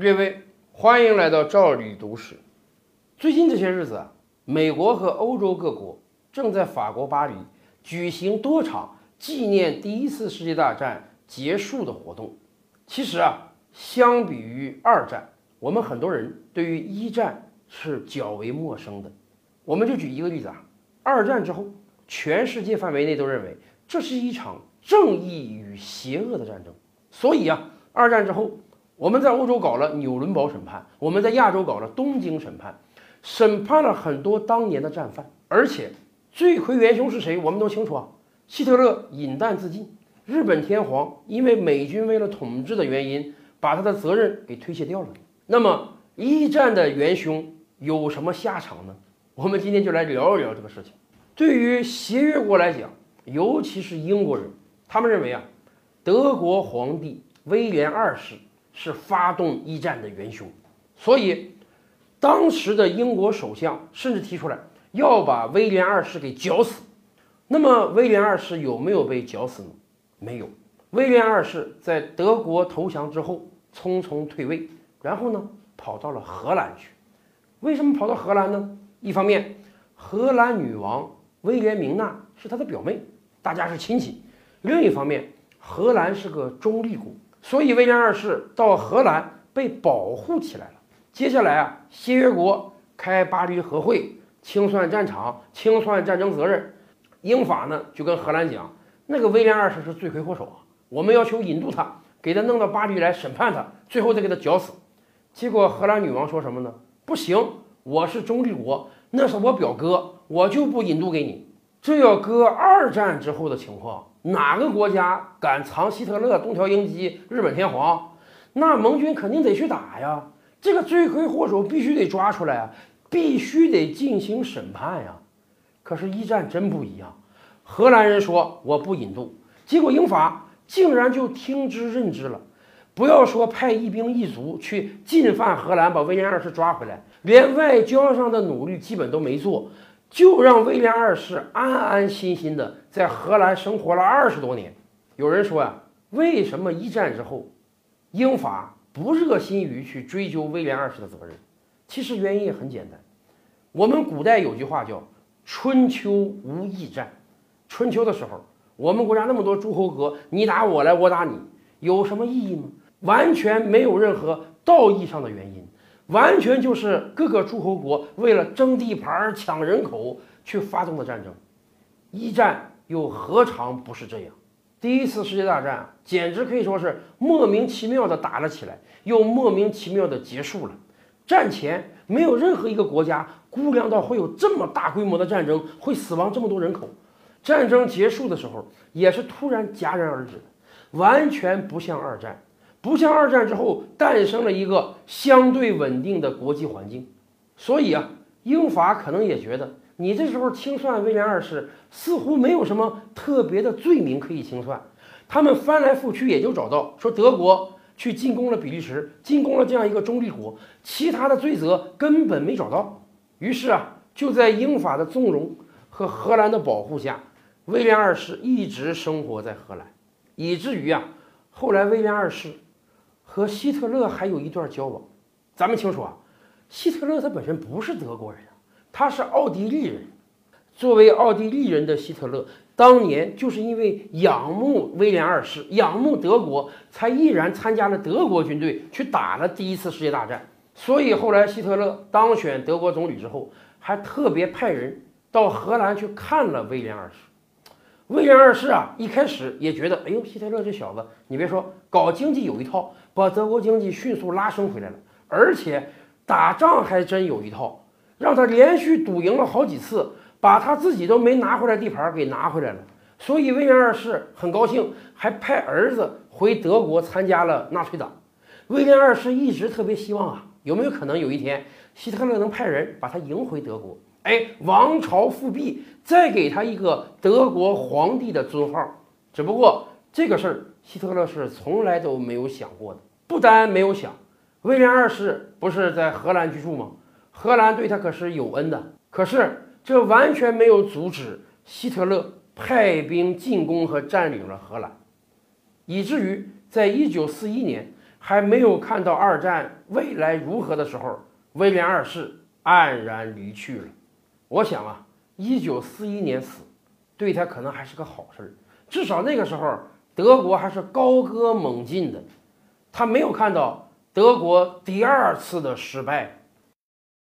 列位，欢迎来到赵理读史。最近这些日子啊，美国和欧洲各国正在法国巴黎举行多场纪念第一次世界大战结束的活动。其实啊，相比于二战，我们很多人对于一战是较为陌生的。我们就举一个例子啊，二战之后，全世界范围内都认为这是一场正义与邪恶的战争。所以啊，二战之后。我们在欧洲搞了纽伦堡审判，我们在亚洲搞了东京审判，审判了很多当年的战犯，而且罪魁元凶是谁，我们都清楚啊。希特勒饮弹自尽，日本天皇因为美军为了统治的原因，把他的责任给推卸掉了。那么一战的元凶有什么下场呢？我们今天就来聊一聊这个事情。对于协约国来讲，尤其是英国人，他们认为啊，德国皇帝威廉二世。是发动一战的元凶，所以当时的英国首相甚至提出来要把威廉二世给绞死。那么威廉二世有没有被绞死呢？没有。威廉二世在德国投降之后匆匆退位，然后呢跑到了荷兰去。为什么跑到荷兰呢？一方面，荷兰女王威廉明娜是他的表妹，大家是亲戚；另一方面，荷兰是个中立国。所以威廉二世到荷兰被保护起来了。接下来啊，协约国开巴黎和会，清算战场，清算战争责任。英法呢就跟荷兰讲，那个威廉二世是罪魁祸首啊，我们要求引渡他，给他弄到巴黎来审判他，最后再给他绞死。结果荷兰女王说什么呢？不行，我是中立国，那是我表哥，我就不引渡给你。这要搁二战之后的情况。哪个国家敢藏希特勒、东条英机、日本天皇？那盟军肯定得去打呀！这个罪魁祸首必须得抓出来啊，必须得进行审判呀！可是，一战真不一样。荷兰人说我不引渡，结果英法竟然就听之任之了。不要说派一兵一卒去进犯荷兰，把威廉二世抓回来，连外交上的努力基本都没做。就让威廉二世安安心心的在荷兰生活了二十多年。有人说呀，为什么一战之后，英法不热心于去追究威廉二世的责任？其实原因也很简单。我们古代有句话叫“春秋无义战”。春秋的时候，我们国家那么多诸侯国，你打我来，我打你，有什么意义吗？完全没有任何道义上的原因。完全就是各个诸侯国为了争地盘、抢人口去发动的战争，一战又何尝不是这样？第一次世界大战简直可以说是莫名其妙的打了起来，又莫名其妙的结束了。战前没有任何一个国家估量到会有这么大规模的战争，会死亡这么多人口。战争结束的时候也是突然戛然而止，完全不像二战。不像二战之后诞生了一个相对稳定的国际环境，所以啊，英法可能也觉得你这时候清算威廉二世似乎没有什么特别的罪名可以清算，他们翻来覆去也就找到说德国去进攻了比利时，进攻了这样一个中立国，其他的罪责根本没找到。于是啊，就在英法的纵容和荷兰的保护下，威廉二世一直生活在荷兰，以至于啊，后来威廉二世。和希特勒还有一段交往，咱们清楚啊，希特勒他本身不是德国人，他是奥地利人。作为奥地利人的希特勒，当年就是因为仰慕威廉二世，仰慕德国，才毅然参加了德国军队去打了第一次世界大战。所以后来希特勒当选德国总理之后，还特别派人到荷兰去看了威廉二世。威廉二世啊，一开始也觉得，哎呦，希特勒这小子，你别说，搞经济有一套，把德国经济迅速拉升回来了，而且打仗还真有一套，让他连续赌赢了好几次，把他自己都没拿回来地盘给拿回来了。所以威廉二世很高兴，还派儿子回德国参加了纳粹党。威廉二世一直特别希望啊，有没有可能有一天希特勒能派人把他迎回德国？哎，王朝复辟，再给他一个德国皇帝的尊号。只不过这个事儿，希特勒是从来都没有想过的。不单没有想，威廉二世不是在荷兰居住吗？荷兰对他可是有恩的。可是这完全没有阻止希特勒派兵进攻和占领了荷兰，以至于在一九四一年，还没有看到二战未来如何的时候，威廉二世黯然离去了。我想啊，一九四一年死，对他可能还是个好事儿，至少那个时候德国还是高歌猛进的。他没有看到德国第二次的失败。